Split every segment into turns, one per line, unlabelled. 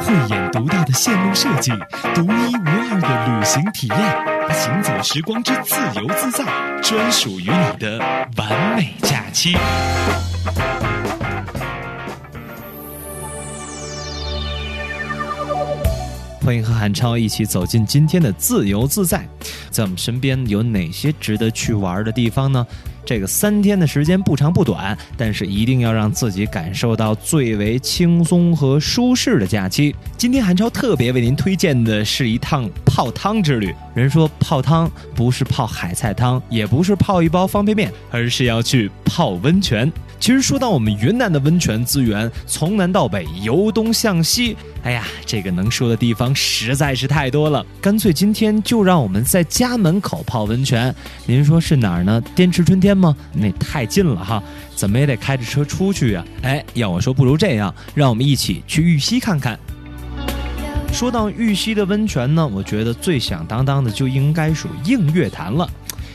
慧眼独到的线路设计，独一无二的旅行体验，行走时光之自由自在，专属于你的完美假期。
欢迎和韩超一起走进今天的自由自在。在我们身边有哪些值得去玩的地方呢？这个三天的时间不长不短，但是一定要让自己感受到最为轻松和舒适的假期。今天韩超特别为您推荐的是一趟泡汤之旅。人说泡汤不是泡海菜汤，也不是泡一包方便面，而是要去泡温泉。其实说到我们云南的温泉资源，从南到北，由东向西，哎呀，这个能说的地方实在是太多了。干脆今天就让我们在家门口泡温泉。您说是哪儿呢？滇池春天天吗？那太近了哈，怎么也得开着车出去呀。哎，要我说，不如这样，让我们一起去玉溪看看。说到玉溪的温泉呢，我觉得最响当当的就应该属映月潭了。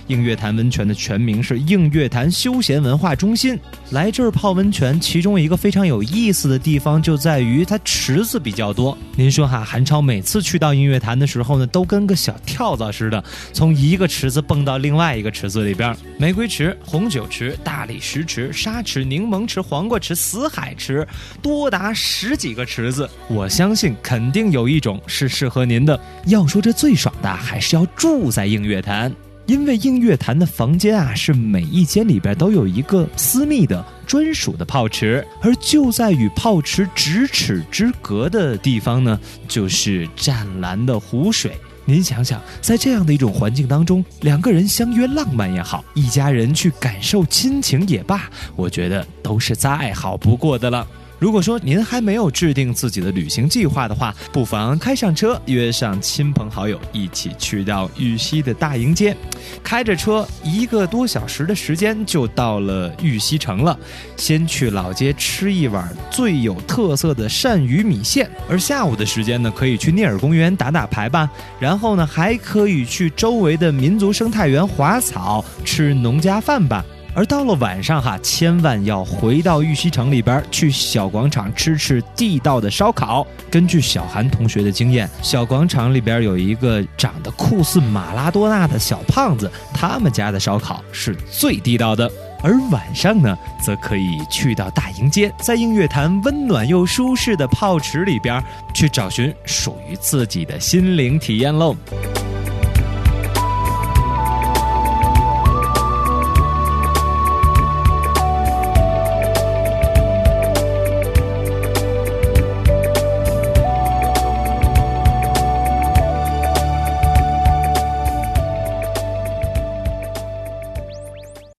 映月潭温泉的全名是映月潭休闲文化中心。来这儿泡温泉，其中一个非常有意思的地方就在于它池子比较多。您说哈，韩超每次去到映月潭的时候呢，都跟个小跳蚤似的，从一个池子蹦到另外一个池子里边。玫瑰池、红酒池、大理石池、沙池、柠檬池、黄瓜池、死海池，多达十几个池子。我相信肯定有一种是适合您的。要说这最爽的，还是要住在映月潭。因为映月潭的房间啊，是每一间里边都有一个私密的专属的泡池，而就在与泡池咫尺之隔的地方呢，就是湛蓝的湖水。您想想，在这样的一种环境当中，两个人相约浪漫也好，一家人去感受亲情也罢，我觉得都是再好不过的了。如果说您还没有制定自己的旅行计划的话，不妨开上车，约上亲朋好友，一起去到玉溪的大营街。开着车一个多小时的时间就到了玉溪城了。先去老街吃一碗最有特色的鳝鱼米线，而下午的时间呢，可以去聂耳公园打打牌吧。然后呢，还可以去周围的民族生态园滑草，吃农家饭吧。而到了晚上哈，千万要回到玉溪城里边去小广场吃吃地道的烧烤。根据小韩同学的经验，小广场里边有一个长得酷似马拉多纳的小胖子，他们家的烧烤是最地道的。而晚上呢，则可以去到大营街，在映月潭温暖又舒适的泡池里边去找寻属于自己的心灵体验喽。